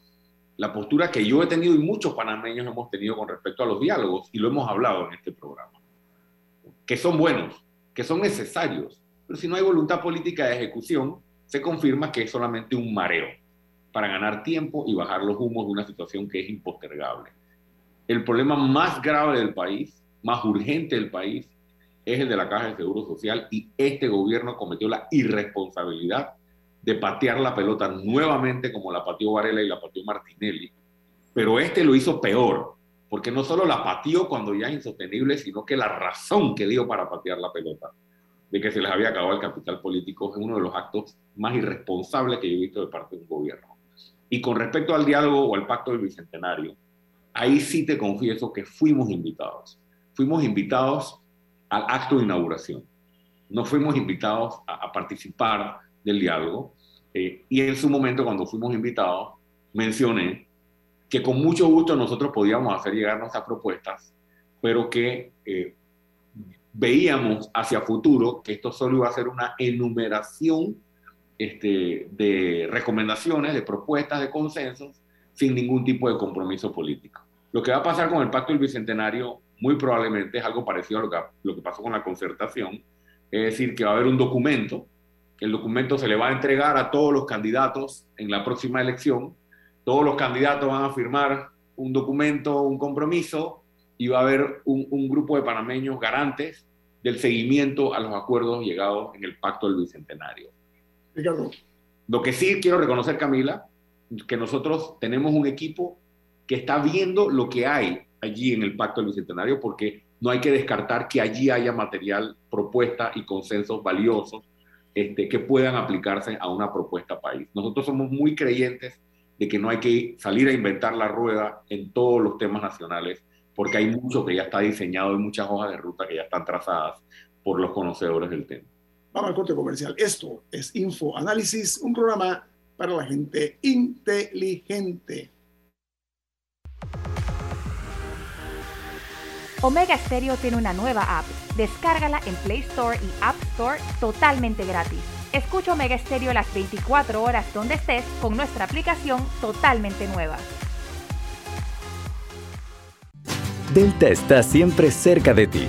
la postura que yo he tenido y muchos panameños hemos tenido con respecto a los diálogos y lo hemos hablado en este programa. Que son buenos, que son necesarios, pero si no hay voluntad política de ejecución, se confirma que es solamente un mareo para ganar tiempo y bajar los humos de una situación que es impostergable. El problema más grave del país, más urgente del país, es el de la Caja de Seguro Social y este gobierno cometió la irresponsabilidad de patear la pelota nuevamente como la pateó Varela y la pateó Martinelli. Pero este lo hizo peor, porque no solo la pateó cuando ya es insostenible, sino que la razón que dio para patear la pelota de que se les había acabado el capital político es uno de los actos más irresponsables que yo he visto de parte de un gobierno. Y con respecto al diálogo o al pacto del Bicentenario, ahí sí te confieso que fuimos invitados. Fuimos invitados al acto de inauguración. No fuimos invitados a, participar del diálogo. Eh, y en su momento, cuando fuimos invitados, mencioné que con mucho gusto nosotros podíamos hacer llegar nuestras propuestas, pero que eh, veíamos hacia futuro que esto solo iba a ser una enumeración este, de recomendaciones, de propuestas, de consensos, sin ningún tipo de compromiso político. Lo que va a pasar con el Pacto del Bicentenario muy probablemente es algo parecido a lo que, lo que pasó con la concertación, es decir, que va a haber un documento, que el documento se le va a entregar a todos los candidatos en la próxima elección, todos los candidatos van a firmar un documento, un compromiso, y va a haber un, un grupo de panameños garantes del seguimiento a los acuerdos llegados en el Pacto del Bicentenario. Lo que sí quiero reconocer, Camila, que nosotros tenemos un equipo que está viendo lo que hay allí en el Pacto del Bicentenario, porque no hay que descartar que allí haya material, propuesta y consensos valiosos este, que puedan aplicarse a una propuesta país. Nosotros somos muy creyentes de que no hay que salir a inventar la rueda en todos los temas nacionales, porque hay mucho que ya está diseñado y muchas hojas de ruta que ya están trazadas por los conocedores del tema. Vamos al corte comercial. Esto es Info Análisis, un programa para la gente inteligente. Omega Stereo tiene una nueva app. Descárgala en Play Store y App Store totalmente gratis. Escucha Omega Stereo las 24 horas donde estés con nuestra aplicación totalmente nueva. Delta está siempre cerca de ti,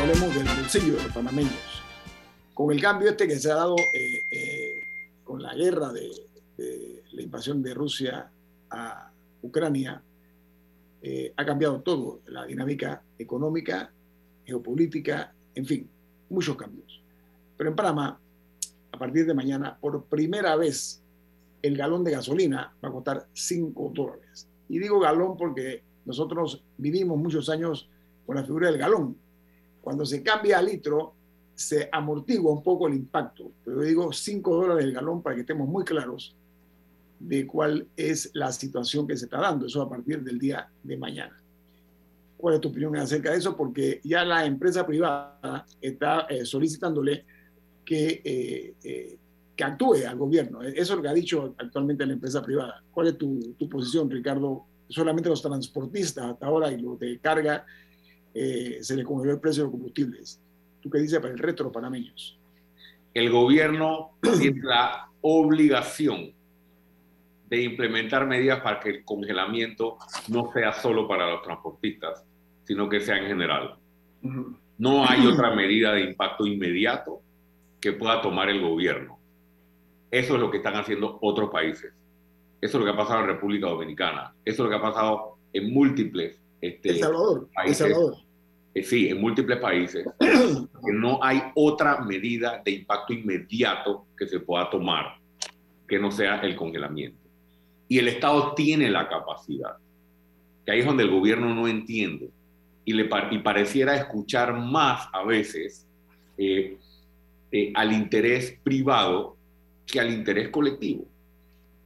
Hablemos del bolsillo de los panameños. Con el cambio este que se ha dado eh, eh, con la guerra de, de la invasión de Rusia a Ucrania, eh, ha cambiado todo, la dinámica económica, geopolítica, en fin, muchos cambios. Pero en Panamá, a partir de mañana, por primera vez, el galón de gasolina va a costar 5 dólares. Y digo galón porque nosotros vivimos muchos años con la figura del galón. Cuando se cambia a litro, se amortigua un poco el impacto. Pero digo 5 dólares el galón para que estemos muy claros de cuál es la situación que se está dando. Eso a partir del día de mañana. ¿Cuál es tu opinión acerca de eso? Porque ya la empresa privada está eh, solicitándole que, eh, eh, que actúe al gobierno. Eso es lo que ha dicho actualmente la empresa privada. ¿Cuál es tu, tu posición, Ricardo? Solamente los transportistas hasta ahora y los de carga se les congeló el precio de los combustibles. ¿Tú qué dices para el resto de los panameños? El gobierno tiene la obligación de implementar medidas para que el congelamiento no sea solo para los transportistas, sino que sea en general. No hay otra medida de impacto inmediato que pueda tomar el gobierno. Eso es lo que están haciendo otros países. Eso es lo que ha pasado en República Dominicana. Eso es lo que ha pasado en múltiples este, El Salvador. países. El Salvador. Eh, sí, en múltiples países. que no hay otra medida de impacto inmediato que se pueda tomar que no sea el congelamiento. Y el Estado tiene la capacidad, que ahí es donde el gobierno no entiende y, le y pareciera escuchar más a veces eh, eh, al interés privado que al interés colectivo.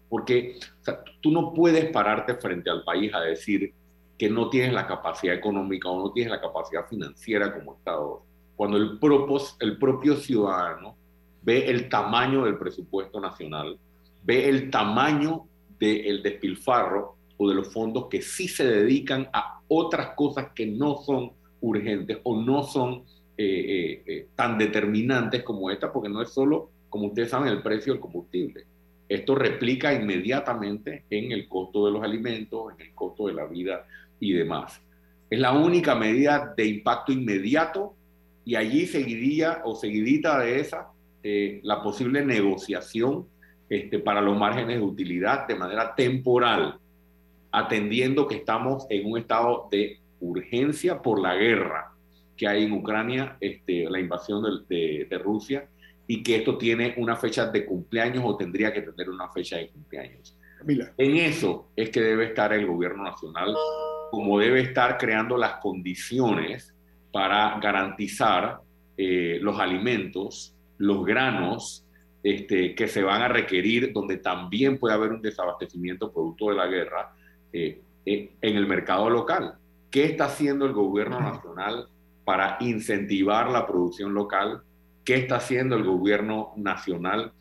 Porque o sea, tú no puedes pararte frente al país a decir que no tienes la capacidad económica o no tienes la capacidad financiera como Estado, cuando el, propos- el propio ciudadano ve el tamaño del presupuesto nacional, ve el tamaño del despilfarro o de los fondos que sí se dedican a otras cosas que no son urgentes o no son eh, eh, eh, tan determinantes como esta, porque no es solo, como ustedes saben, el precio del combustible. Esto replica inmediatamente en el costo de los alimentos, en el costo de la vida y demás. Es la única medida de impacto inmediato y allí seguiría o seguidita de esa eh, la posible negociación este, para los márgenes de utilidad de manera temporal, atendiendo que estamos en un estado de urgencia por la guerra que hay en Ucrania, este, la invasión de, de, Rusia, y que esto tiene una fecha de cumpleaños o tendría que tener una fecha de cumpleaños. En eso es que debe estar el gobierno nacional, como debe estar creando las condiciones para garantizar eh, los alimentos, los granos este, que se van a requerir, donde también puede haber un desabastecimiento producto de la guerra eh, eh, en el mercado local. ¿Qué está haciendo el gobierno nacional para incentivar la producción local? ¿Qué está haciendo el gobierno nacional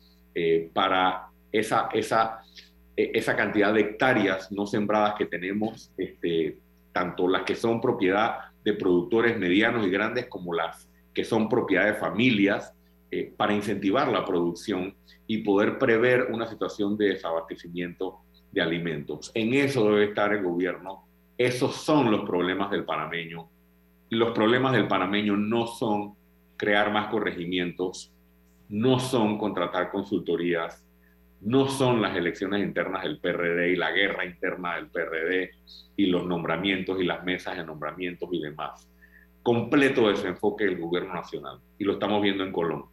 para esa, esa esa cantidad de hectáreas no sembradas que tenemos, este, tanto las que son propiedad de productores medianos y grandes como las que son propiedad de familias, eh, para incentivar la producción y poder prever una situación de desabastecimiento de alimentos. En eso debe estar el gobierno. Esos son los problemas del panameño. Los problemas del panameño no son crear más corregimientos, no son contratar consultorías, no son las elecciones internas del PRD y la guerra interna del PRD y los nombramientos y las mesas de nombramientos y demás. Completo desenfoque del gobierno nacional. Y lo estamos viendo en Colombia.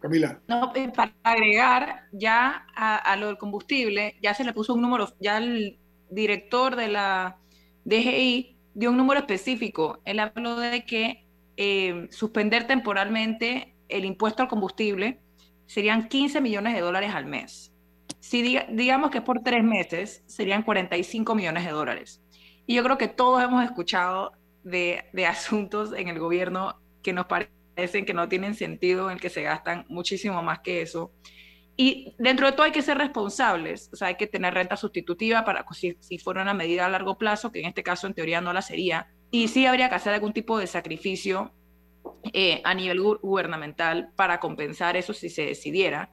Camila. No, eh, para agregar ya a, lo del combustible, ya se le puso un número, ya el director de la DGI dio un número específico. Él habló de que eh, suspender temporalmente el impuesto al combustible serían 15 millones de dólares al mes. Si digamos que por tres meses, serían 45 millones de dólares. Y yo creo que todos hemos escuchado de, asuntos en el gobierno que nos parecen que no tienen sentido, en el que se gastan muchísimo más que eso. Y dentro de todo hay que ser responsables, o sea, hay que tener renta sustitutiva para si, si fuera una medida a largo plazo, que en este caso en teoría no la sería. Y sí habría que hacer algún tipo de sacrificio eh, a nivel gubernamental para compensar eso si se decidiera,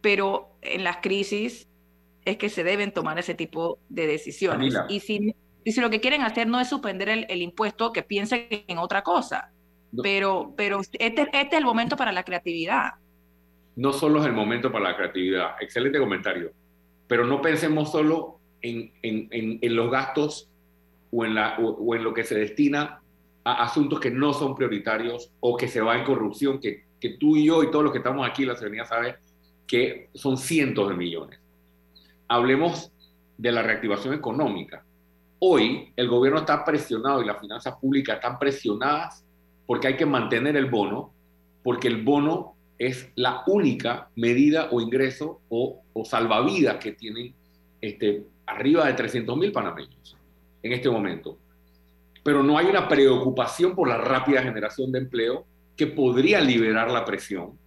pero en las crisis es que se deben tomar ese tipo de decisiones. Y si, si lo que quieren hacer no es suspender el, impuesto, que piensen en otra cosa. Pero, pero este, este, es el momento para la creatividad. No solo es el momento para la creatividad. Excelente comentario. Pero no pensemos solo en, en, en, los gastos o en, la, o en lo que se destina a asuntos que no son prioritarios o que se va en corrupción, que, que tú y yo y todos los que estamos aquí, la ciudadanía sabe que son cientos de millones. Hablemos de la reactivación económica. Hoy el gobierno está presionado y las finanzas públicas están presionadas porque hay que mantener el bono, porque el bono es la única medida o ingreso o, o salvavidas que tienen este, arriba de 300 mil panameños en este momento pero no hay una preocupación por la rápida generación de empleo que podría liberar la presión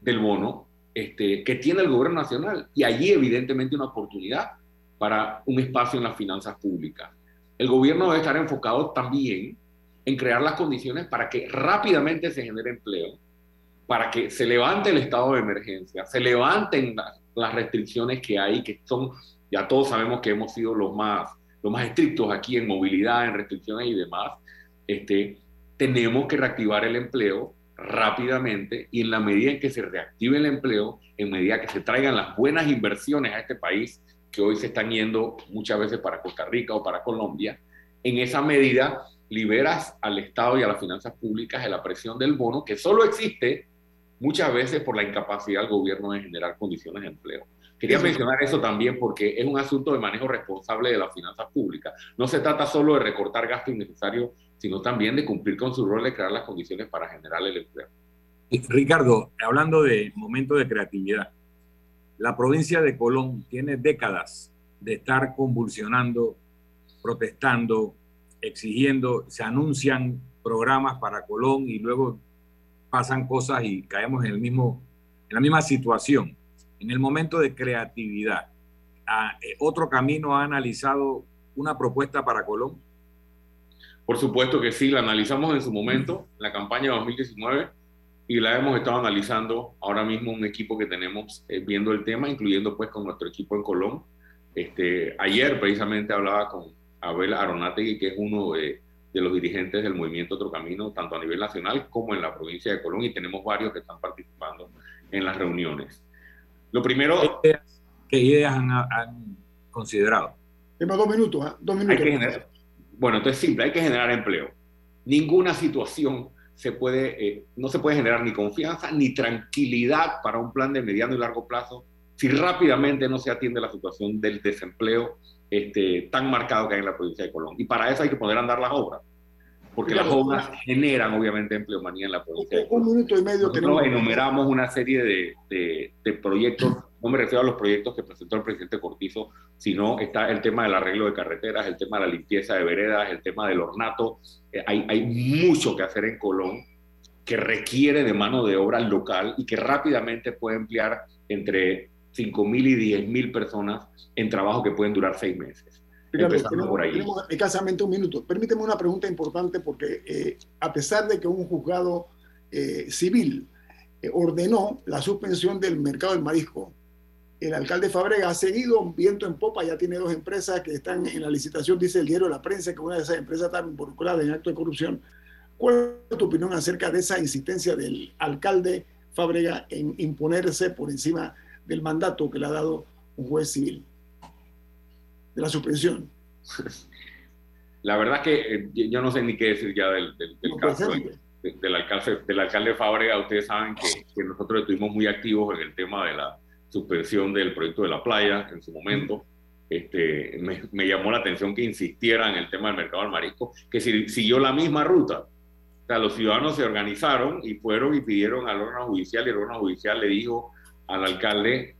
del bono este, que tiene el gobierno nacional. Y allí evidentemente una oportunidad para un espacio en las finanzas públicas. El gobierno debe estar enfocado también en crear las condiciones para que rápidamente se genere empleo, para que se levante el estado de emergencia, se levanten las, las restricciones que hay, que son, ya todos sabemos que hemos sido los más los más estrictos aquí en movilidad, en restricciones y demás, este, tenemos que reactivar el empleo rápidamente y en la medida en que se reactive el empleo, en medida que se traigan las buenas inversiones a este país, que hoy se están yendo muchas veces para Costa Rica o para Colombia, en esa medida liberas al Estado y a las finanzas públicas de la presión del bono, que solo existe muchas veces por la incapacidad del gobierno de generar condiciones de empleo. Quería mencionar eso también porque es un asunto de manejo responsable de las finanzas públicas. No se trata solo de recortar gasto innecesario, sino también de cumplir con su rol de crear las condiciones para generar el empleo. Ricardo, hablando de momento de creatividad, la provincia de Colón tiene décadas de estar convulsionando, protestando, exigiendo, se anuncian programas para Colón y luego pasan cosas y caemos en, el mismo, en la misma situación en el momento de creatividad, eh, ¿otro camino ha analizado una propuesta para Colón? Por supuesto que sí, la analizamos en su momento, en la campaña 2019, y la hemos estado analizando ahora mismo un equipo que tenemos eh, viendo el tema, incluyendo pues con nuestro equipo en Colón. Este, ayer precisamente hablaba con Abel Aronategui, que es uno de, de los dirigentes del movimiento Otro Camino, tanto a nivel nacional como en la provincia de Colón, y tenemos varios que están participando en las reuniones. Lo primero... ¿Qué ideas, han, considerado? Tenemos dos minutos, ¿eh? dos minutos. bueno, entonces simple, hay que generar empleo. Ninguna situación se puede, eh, no se puede generar ni confianza ni tranquilidad para un plan de mediano y largo plazo si rápidamente no se atiende la situación del desempleo este, tan marcado que hay en la provincia de Colón. Y para eso hay que poder andar las obras, porque las obras generan obviamente empleomanía en la provincia. Un, minuto y medio. Nosotros enumeramos una serie de, de, de proyectos no me refiero a los proyectos que presentó el presidente Cortizo, sino está el tema del arreglo de carreteras, el tema de la limpieza de veredas, el tema del ornato. Eh, hay, hay mucho que hacer en Colón que requiere de mano de obra local y que rápidamente puede emplear entre 5.000 y 10.000 personas en trabajo que pueden durar seis meses. Empezando por ahí. Tenemos escasamente un minuto. Permíteme una pregunta importante porque eh, a pesar de que un juzgado eh, civil ordenó la suspensión del mercado del marisco el alcalde Fabrega ha seguido viento en popa, ya tiene dos empresas que están en la licitación, dice el diario de la prensa que una de esas empresas está involucrada en acto de corrupción. ¿Cuál es tu opinión acerca de esa insistencia del alcalde Fabrega en imponerse por encima del mandato que le ha dado un juez civil? De la suspensión. La verdad que eh, yo no sé ni qué decir ya del, caso del, alcalde, del alcalde Fábrega. Ustedes saben que, que nosotros estuvimos muy activos en el tema de la suspensión del proyecto de la playa en su momento. Este, me, llamó la atención que insistiera en el tema del mercado del marisco, que si, siguió la misma ruta. O sea, los ciudadanos se organizaron y fueron y pidieron al órgano judicial y el órgano judicial le dijo al alcalde,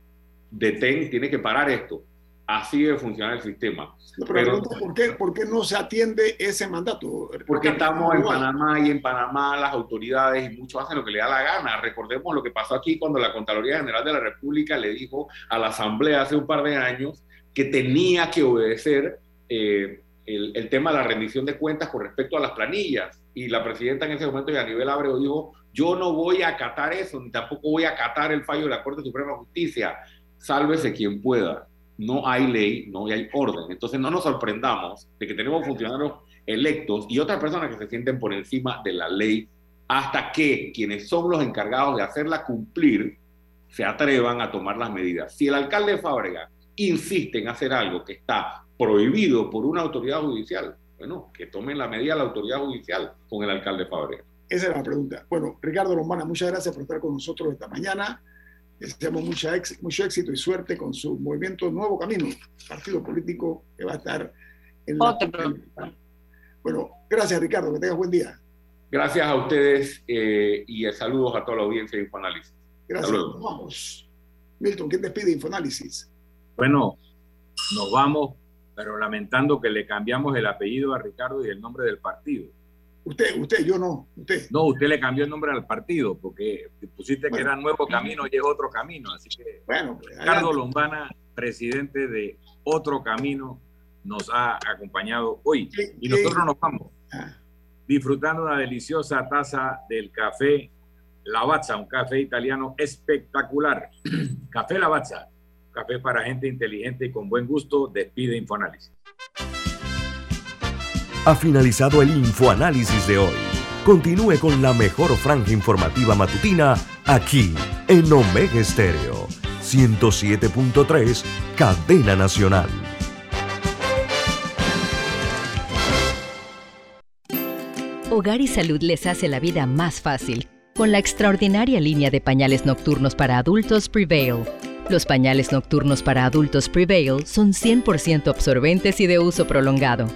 detén, tiene que parar esto así debe funcionar el sistema. Pero, ¿por, qué, ¿por, qué, no se atiende ese mandato? Porque estamos en Panamá y en Panamá las autoridades y muchos hacen lo que le da la gana. Recordemos lo que pasó aquí cuando la Contraloría General de la República le dijo a la Asamblea hace un par de años que tenía que obedecer eh, el, el, tema de la rendición de cuentas con respecto a las planillas. Y la presidenta en ese momento, nivel Abreu, dijo, yo no voy a acatar eso, ni tampoco voy a acatar el fallo de la Corte Suprema de Justicia. Sálvese quien pueda no hay ley, no hay orden. Entonces no nos sorprendamos de que tenemos funcionarios electos y otras personas que se sienten por encima de la ley hasta que quienes son los encargados de hacerla cumplir se atrevan a tomar las medidas. Si el alcalde de Fábrega insiste en hacer algo que está prohibido por una autoridad judicial, bueno, que tomen la medida la autoridad judicial con el alcalde de Fábrega. Esa es la pregunta. Bueno, Ricardo Lombana, muchas gracias por estar con nosotros esta mañana. Deseamos mucha mucho éxito y suerte con su movimiento Nuevo Camino, partido político que va a estar en la... Bueno, gracias Ricardo, que tengas buen día. Gracias a ustedes eh, y saludos a toda la audiencia de Infoanálisis. Gracias, nos vamos. Milton, ¿quién despide Infoanálisis? Bueno, nos vamos, pero lamentando que le cambiamos el apellido a Ricardo y el nombre del partido. Usted, usted, yo no, usted. No, usted le cambió el nombre al partido porque pusiste que era Nuevo Camino y es Otro Camino. Así que bueno, pues, Ricardo Lombana, presidente de Otro Camino, nos ha acompañado hoy. y nosotros nos vamos ah. disfrutando una deliciosa taza del café Lavazza, un café italiano espectacular. café Lavazza, café para gente inteligente y con buen gusto. Despide Infoanálisis. Ha finalizado el infoanálisis de hoy. Continúe con la mejor franja informativa matutina aquí en Omega Estéreo 107.3, Cadena Nacional. Hogar y Salud les hace la vida más fácil con la extraordinaria línea de pañales nocturnos para adultos Prevail. Los pañales nocturnos para adultos Prevail son 100% absorbentes y de uso prolongado